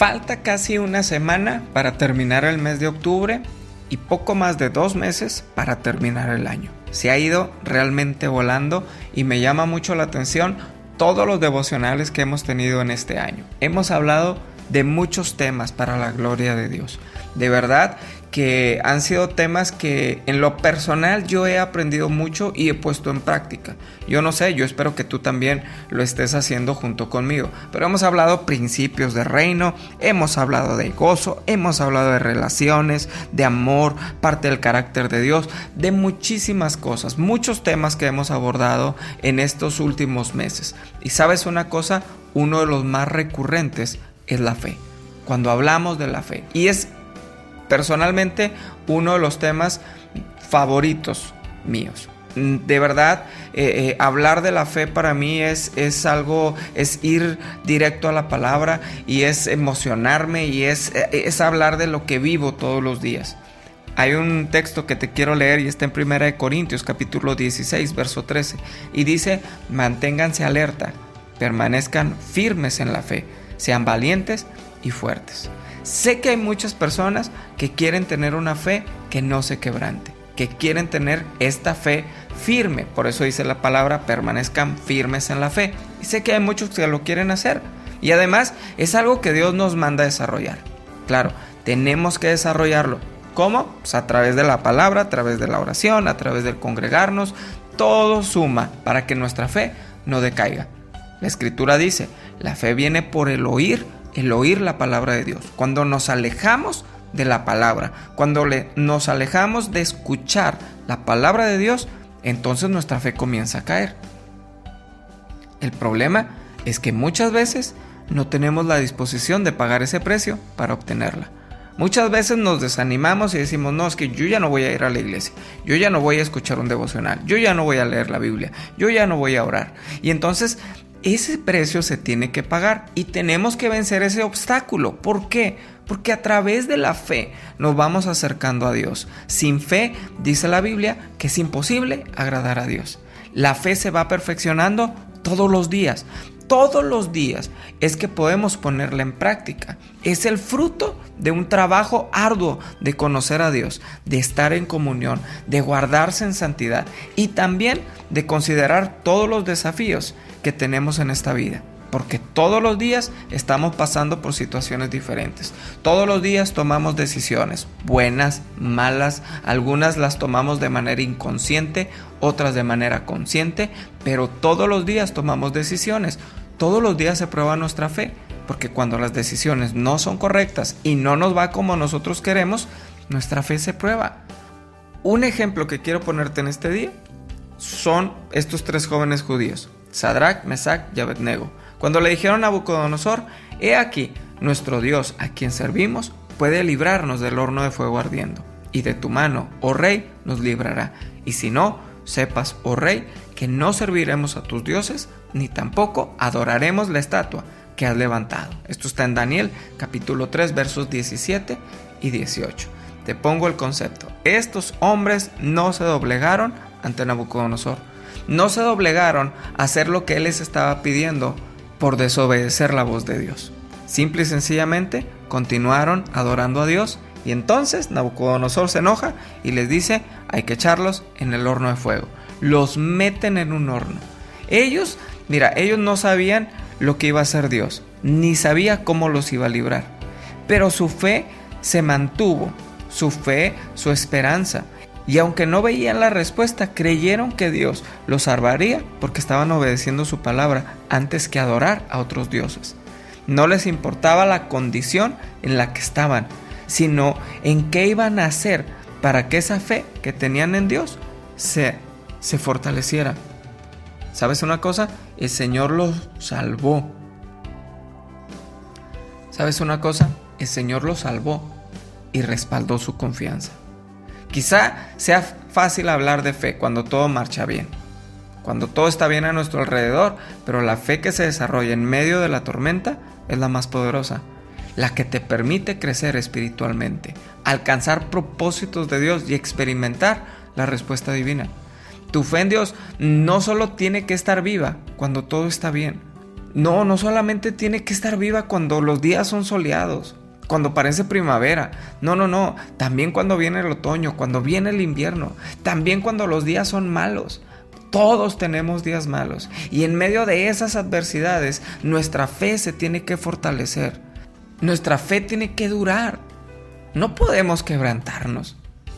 Falta casi una semana para terminar el mes de octubre y poco más de dos meses para terminar el año. Se ha ido realmente volando y me llama mucho la atención todos los devocionales que hemos tenido en este año. Hemos hablado de muchos temas para la gloria de Dios. De verdad que han sido temas que en lo personal yo he aprendido mucho y he puesto en práctica. Yo no sé, yo espero que tú también lo estés haciendo junto conmigo. Pero hemos hablado principios de reino, hemos hablado de gozo, hemos hablado de relaciones, de amor, parte del carácter de Dios, de muchísimas cosas, muchos temas que hemos abordado en estos últimos meses. Y sabes una cosa, uno de los más recurrentes es la fe. Cuando hablamos de la fe. Y es personalmente uno de los temas favoritos míos. De verdad, eh, eh, hablar de la fe para mí es, es algo, es ir directo a la palabra y es emocionarme y es, eh, es hablar de lo que vivo todos los días. Hay un texto que te quiero leer y está en 1 Corintios capítulo 16, verso 13, y dice, manténganse alerta, permanezcan firmes en la fe, sean valientes y fuertes. Sé que hay muchas personas que quieren tener una fe que no se quebrante, que quieren tener esta fe firme. Por eso dice la palabra, permanezcan firmes en la fe. Y sé que hay muchos que lo quieren hacer. Y además es algo que Dios nos manda desarrollar. Claro, tenemos que desarrollarlo. ¿Cómo? Pues a través de la palabra, a través de la oración, a través del congregarnos. Todo suma para que nuestra fe no decaiga. La escritura dice, la fe viene por el oír el oír la palabra de Dios. Cuando nos alejamos de la palabra, cuando nos alejamos de escuchar la palabra de Dios, entonces nuestra fe comienza a caer. El problema es que muchas veces no tenemos la disposición de pagar ese precio para obtenerla. Muchas veces nos desanimamos y decimos, no, es que yo ya no voy a ir a la iglesia, yo ya no voy a escuchar un devocional, yo ya no voy a leer la Biblia, yo ya no voy a orar. Y entonces ese precio se tiene que pagar y tenemos que vencer ese obstáculo. ¿Por qué? Porque a través de la fe nos vamos acercando a Dios. Sin fe, dice la Biblia, que es imposible agradar a Dios. La fe se va perfeccionando todos los días. Todos los días es que podemos ponerla en práctica. Es el fruto de un trabajo arduo de conocer a Dios, de estar en comunión, de guardarse en santidad y también de considerar todos los desafíos que tenemos en esta vida. Porque todos los días estamos pasando por situaciones diferentes. Todos los días tomamos decisiones, buenas, malas, algunas las tomamos de manera inconsciente, otras de manera consciente, pero todos los días tomamos decisiones. Todos los días se prueba nuestra fe, porque cuando las decisiones no son correctas y no nos va como nosotros queremos, nuestra fe se prueba. Un ejemplo que quiero ponerte en este día son estos tres jóvenes judíos. Sadrach, Mesach y Abednego. Cuando le dijeron a Nabucodonosor, he aquí, nuestro Dios a quien servimos puede librarnos del horno de fuego ardiendo, y de tu mano, oh rey, nos librará. Y si no, sepas, oh rey, que no serviremos a tus dioses, ni tampoco adoraremos la estatua que has levantado. Esto está en Daniel capítulo 3 versos 17 y 18. Te pongo el concepto. Estos hombres no se doblegaron ante Nabucodonosor no se doblegaron a hacer lo que Él les estaba pidiendo por desobedecer la voz de Dios. Simple y sencillamente continuaron adorando a Dios y entonces Nabucodonosor se enoja y les dice hay que echarlos en el horno de fuego. Los meten en un horno. Ellos, mira, ellos no sabían lo que iba a hacer Dios, ni sabía cómo los iba a librar. Pero su fe se mantuvo, su fe, su esperanza y aunque no veían la respuesta, creyeron que Dios los salvaría porque estaban obedeciendo su palabra antes que adorar a otros dioses. No les importaba la condición en la que estaban, sino en qué iban a hacer para que esa fe que tenían en Dios se, se fortaleciera. ¿Sabes una cosa? El Señor los salvó. ¿Sabes una cosa? El Señor los salvó y respaldó su confianza. Quizá sea fácil hablar de fe cuando todo marcha bien, cuando todo está bien a nuestro alrededor, pero la fe que se desarrolla en medio de la tormenta es la más poderosa, la que te permite crecer espiritualmente, alcanzar propósitos de Dios y experimentar la respuesta divina. Tu fe en Dios no solo tiene que estar viva cuando todo está bien, no, no solamente tiene que estar viva cuando los días son soleados, cuando parece primavera. No, no, no. También cuando viene el otoño, cuando viene el invierno. También cuando los días son malos. Todos tenemos días malos. Y en medio de esas adversidades, nuestra fe se tiene que fortalecer. Nuestra fe tiene que durar. No podemos quebrantarnos.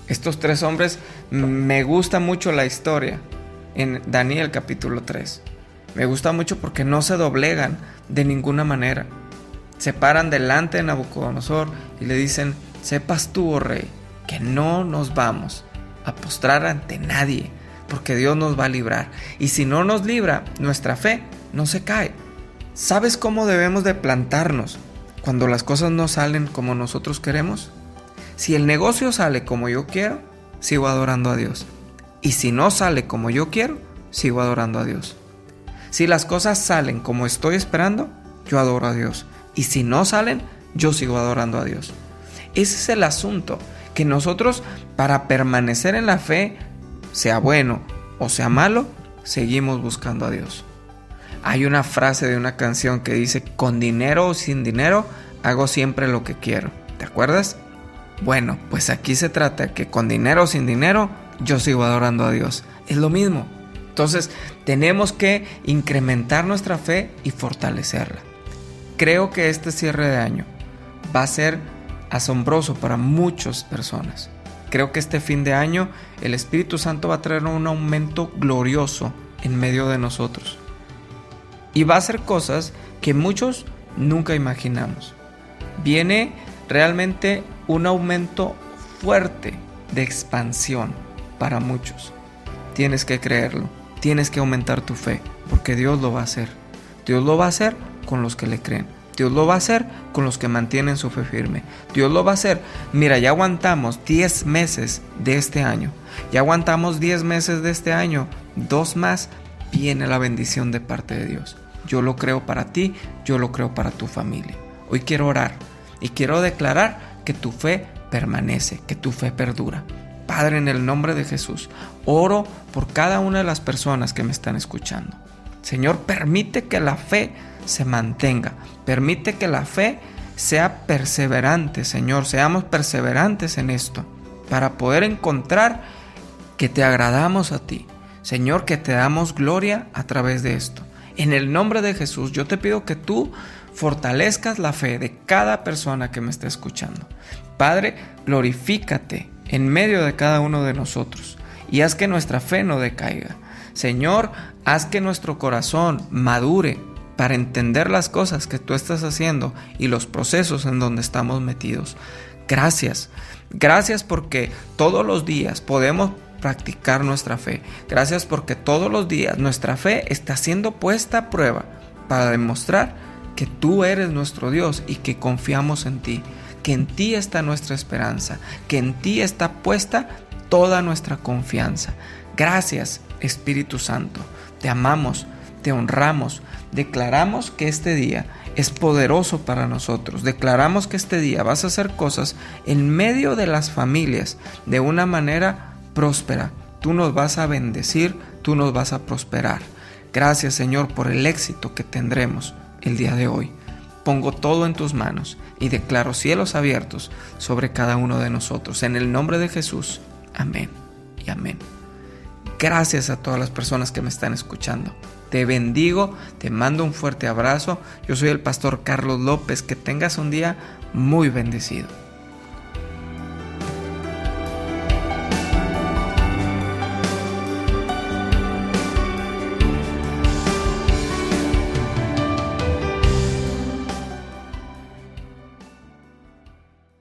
Estos tres hombres, me gusta mucho la historia en Daniel capítulo 3. Me gusta mucho porque no se doblegan de ninguna manera. Se paran delante de Nabucodonosor y le dicen, sepas tú, oh rey, que no nos vamos a postrar ante nadie, porque Dios nos va a librar. Y si no nos libra, nuestra fe no se cae. ¿Sabes cómo debemos de plantarnos cuando las cosas no salen como nosotros queremos? Si el negocio sale como yo quiero, sigo adorando a Dios. Y si no sale como yo quiero, sigo adorando a Dios. Si las cosas salen como estoy esperando, yo adoro a Dios. Y si no salen, yo sigo adorando a Dios. Ese es el asunto, que nosotros para permanecer en la fe, sea bueno o sea malo, seguimos buscando a Dios. Hay una frase de una canción que dice, con dinero o sin dinero, hago siempre lo que quiero. ¿Te acuerdas? Bueno, pues aquí se trata que con dinero o sin dinero, yo sigo adorando a Dios. Es lo mismo. Entonces, tenemos que incrementar nuestra fe y fortalecerla. Creo que este cierre de año va a ser asombroso para muchas personas. Creo que este fin de año el Espíritu Santo va a traer un aumento glorioso en medio de nosotros. Y va a hacer cosas que muchos nunca imaginamos. Viene realmente un aumento fuerte de expansión para muchos. Tienes que creerlo. Tienes que aumentar tu fe, porque Dios lo va a hacer. Dios lo va a hacer con los que le creen. Dios lo va a hacer con los que mantienen su fe firme. Dios lo va a hacer. Mira, ya aguantamos 10 meses de este año. Ya aguantamos 10 meses de este año. Dos más, viene la bendición de parte de Dios. Yo lo creo para ti, yo lo creo para tu familia. Hoy quiero orar y quiero declarar que tu fe permanece, que tu fe perdura. Padre, en el nombre de Jesús, oro por cada una de las personas que me están escuchando. Señor, permite que la fe se mantenga. Permite que la fe sea perseverante, Señor. Seamos perseverantes en esto para poder encontrar que te agradamos a ti. Señor, que te damos gloria a través de esto. En el nombre de Jesús, yo te pido que tú fortalezcas la fe de cada persona que me esté escuchando. Padre, glorifícate en medio de cada uno de nosotros y haz que nuestra fe no decaiga. Señor, haz que nuestro corazón madure para entender las cosas que tú estás haciendo y los procesos en donde estamos metidos. Gracias. Gracias porque todos los días podemos practicar nuestra fe. Gracias porque todos los días nuestra fe está siendo puesta a prueba para demostrar que tú eres nuestro Dios y que confiamos en ti que en ti está nuestra esperanza, que en ti está puesta toda nuestra confianza. Gracias, Espíritu Santo. Te amamos, te honramos. Declaramos que este día es poderoso para nosotros. Declaramos que este día vas a hacer cosas en medio de las familias de una manera próspera. Tú nos vas a bendecir, tú nos vas a prosperar. Gracias Señor por el éxito que tendremos el día de hoy pongo todo en tus manos y declaro cielos abiertos sobre cada uno de nosotros. En el nombre de Jesús. Amén y amén. Gracias a todas las personas que me están escuchando. Te bendigo, te mando un fuerte abrazo. Yo soy el pastor Carlos López. Que tengas un día muy bendecido.